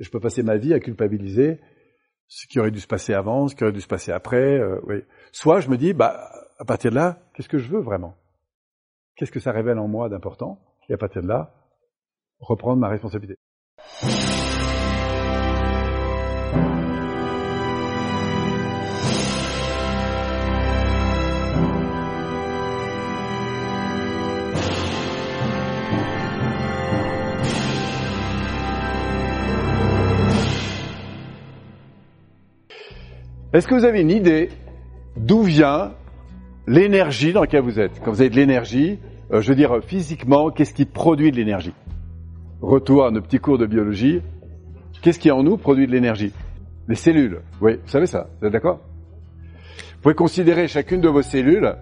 Je peux passer ma vie à culpabiliser ce qui aurait dû se passer avant, ce qui aurait dû se passer après. Euh, oui. Soit je me dis, bah, à partir de là, qu'est-ce que je veux vraiment? Qu'est-ce que ça révèle en moi d'important? Et à partir de là, reprendre ma responsabilité. Est-ce que vous avez une idée d'où vient l'énergie dans laquelle vous êtes? Quand vous avez de l'énergie, euh, je veux dire physiquement, qu'est-ce qui produit de l'énergie? Retour à nos petits cours de biologie. Qu'est-ce qui en nous produit de l'énergie? Les cellules. Oui, vous savez ça, vous êtes d'accord? Vous pouvez considérer chacune de vos cellules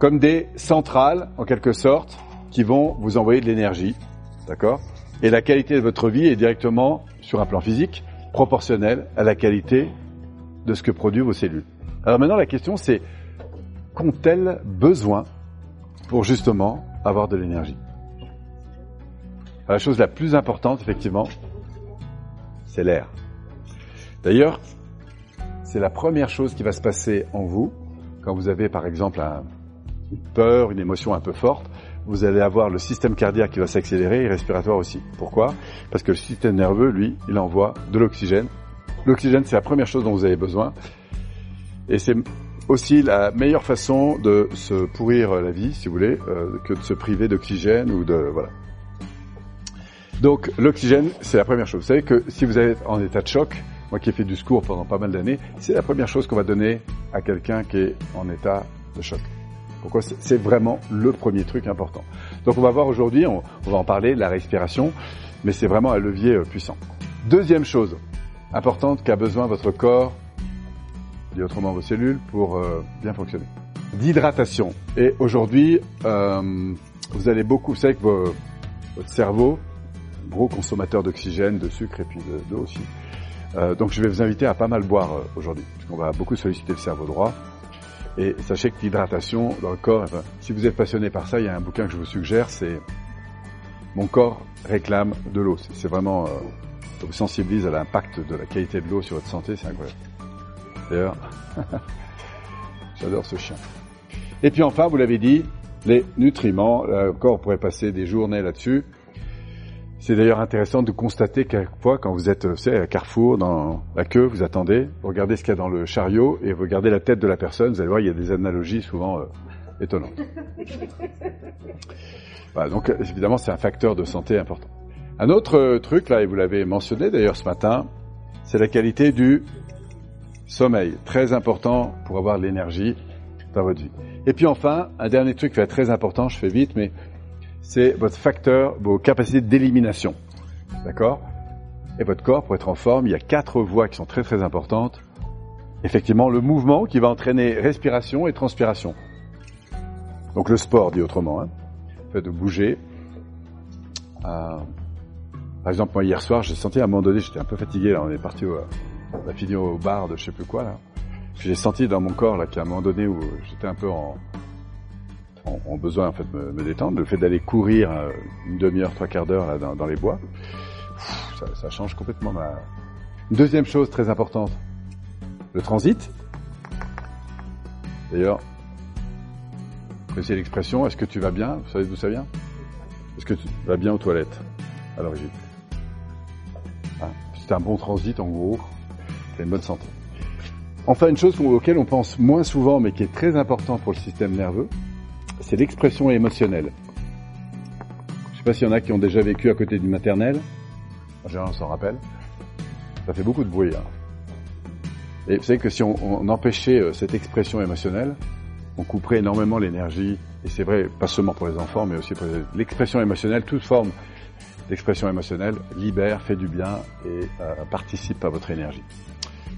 comme des centrales, en quelque sorte, qui vont vous envoyer de l'énergie. D'accord? Et la qualité de votre vie est directement, sur un plan physique, proportionnelle à la qualité de ce que produisent vos cellules. Alors maintenant, la question c'est, qu'ont-elles besoin pour justement avoir de l'énergie? La chose la plus importante, effectivement, c'est l'air. D'ailleurs, c'est la première chose qui va se passer en vous quand vous avez par exemple une peur, une émotion un peu forte. Vous allez avoir le système cardiaque qui va s'accélérer et respiratoire aussi. Pourquoi? Parce que le système nerveux, lui, il envoie de l'oxygène L'oxygène, c'est la première chose dont vous avez besoin. Et c'est aussi la meilleure façon de se pourrir la vie, si vous voulez, euh, que de se priver d'oxygène ou de voilà. Donc l'oxygène, c'est la première chose. Vous savez que si vous êtes en état de choc, moi qui ai fait du secours pendant pas mal d'années, c'est la première chose qu'on va donner à quelqu'un qui est en état de choc. Pourquoi? C'est vraiment le premier truc important. Donc on va voir aujourd'hui, on, va en parler, la respiration, mais c'est vraiment un levier euh, puissant. Deuxième chose, importante qu'a besoin votre corps, dit autrement vos cellules, pour euh, bien fonctionner. D'hydratation. Et aujourd'hui, euh, vous allez beaucoup, vous savez que votre cerveau, gros consommateur d'oxygène, de sucre et puis d'eau aussi. Euh, donc je vais vous inviter à pas mal boire aujourd'hui, On va beaucoup solliciter le cerveau droit. Et sachez que l'hydratation dans le corps, si vous êtes passionné par ça, il y a un bouquin que je vous suggère, c'est Mon corps réclame de l'eau. C'est vraiment vous sensibilise à l'impact de la qualité de l'eau sur votre santé, c'est incroyable. D'ailleurs, j'adore ce chien. Et puis enfin, vous l'avez dit, les nutriments, là encore on pourrait passer des journées là-dessus. C'est d'ailleurs intéressant de constater qu'à fois, quand vous êtes vous savez, à Carrefour, dans la queue, vous attendez, vous regardez ce qu'il y a dans le chariot et vous regardez la tête de la personne, vous allez voir, il y a des analogies souvent euh, étonnantes. Voilà, donc évidemment, c'est un facteur de santé important. Un autre truc, là, et vous l'avez mentionné d'ailleurs ce matin, c'est la qualité du sommeil. Très important pour avoir l'énergie dans votre vie. Et puis enfin, un dernier truc qui va être très important, je fais vite, mais c'est votre facteur, vos capacités d'élimination. D'accord? Et votre corps, pour être en forme, il y a quatre voies qui sont très très importantes. Effectivement, le mouvement qui va entraîner respiration et transpiration. Donc le sport, dit autrement. Hein. Le fait de bouger. Euh, par exemple, hier soir, j'ai senti à un moment donné, j'étais un peu fatigué. Là, on est parti au, on a fini au bar de je sais plus quoi là. J'ai senti dans mon corps là qu'à un moment donné où j'étais un peu en, en, besoin en fait de me, détendre, le fait d'aller courir euh, une demi-heure, trois quarts d'heure là dans, les bois, ça, change complètement ma. deuxième chose très importante, le transit. D'ailleurs, c'est l'expression. Est-ce que tu vas bien? Vous savez d'où ça vient Est-ce que tu vas bien aux toilettes? À l'origine c'est un bon transit en gros, c'est une bonne santé. Enfin, une chose auquel on pense moins souvent, mais qui est très important pour le système nerveux, c'est l'expression émotionnelle. Je ne sais pas s'il y en a qui ont déjà vécu à côté du maternelle. En général, on s'en rappelle. Ça fait beaucoup de bruit. Hein. Et vous savez que si on, on empêchait euh, cette expression émotionnelle, on couperait énormément l'énergie. Et c'est vrai, pas seulement pour les enfants, mais aussi pour l'expression émotionnelle. Toute forme l'expression émotionnelle libère, fait du bien et euh, participe à votre énergie.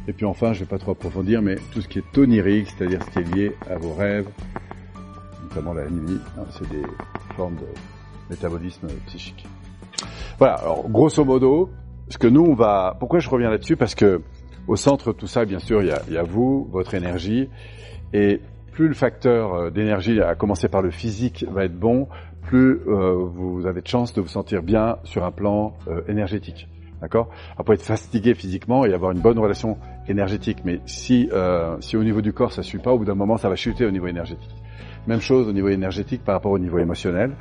Et puis enfin, je ne vais pas trop approfondir, mais tout ce qui est tonirique, c'est-à-dire ce qui est lié à vos rêves, notamment la nuit, hein, c'est des formes de métabolisme psychique. Voilà, alors grosso modo, ce que nous on va... Pourquoi je reviens là-dessus? Parce que au centre de tout ça, bien sûr, il y a, il y a vous, votre énergie, et plus le facteur euh, d'énergie, à commencer par le physique, va être bon, plus euh, vous avez de chance de vous sentir bien sur un plan euh, énergétique. D'accord? Peut être fatigué physiquement et avoir une bonne relation énergétique, mais si euh, si au niveau du corps ça suit pas, au bout d'un moment ça va chuter au niveau énergétique. Même chose au niveau énergétique par rapport au niveau émotionnel.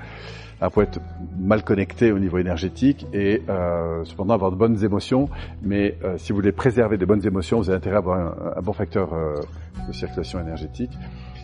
On peut être mal connecté au niveau énergétique et euh, cependant avoir de bonnes émotions. Mais euh, si vous voulez préserver de bonnes émotions, vous avez intérêt à avoir un, un bon facteur euh, de circulation énergétique.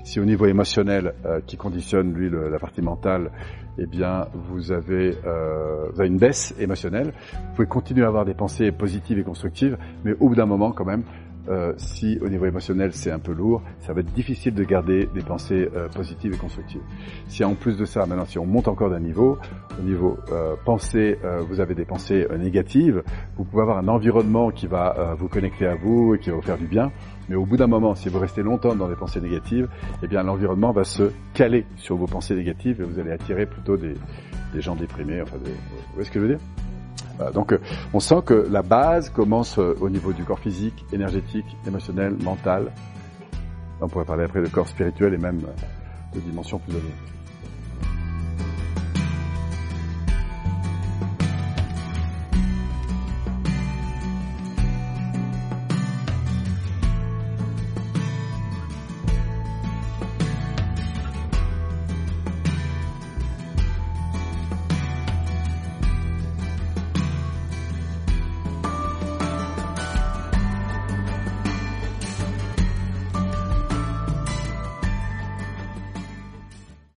Si au niveau émotionnel, euh, qui conditionne lui le, la partie mentale, eh bien vous avez, euh, vous avez une baisse émotionnelle, vous pouvez continuer à avoir des pensées positives et constructives, mais au bout d'un moment quand même, euh, si au niveau émotionnel c'est un peu lourd, ça va être difficile de garder des pensées euh, positives et constructives. Si en plus de ça, maintenant si on monte encore d'un niveau, au niveau euh, pensée, euh, vous avez des pensées euh, négatives, vous pouvez avoir un environnement qui va vous connecter à vous et qui va vous faire du bien, mais au bout d'un moment, si vous restez longtemps dans des pensées négatives, eh bien l'environnement va se caler sur vos pensées négatives et vous allez attirer plutôt des, des gens déprimés. Enfin, des, vous voyez ce que je veux dire? Donc euh, on sent que la base commence euh, au niveau du corps physique, énergétique, émotionnel, mental. On pourrait parler après de corps spirituel et même euh, de dimensions plus élevées.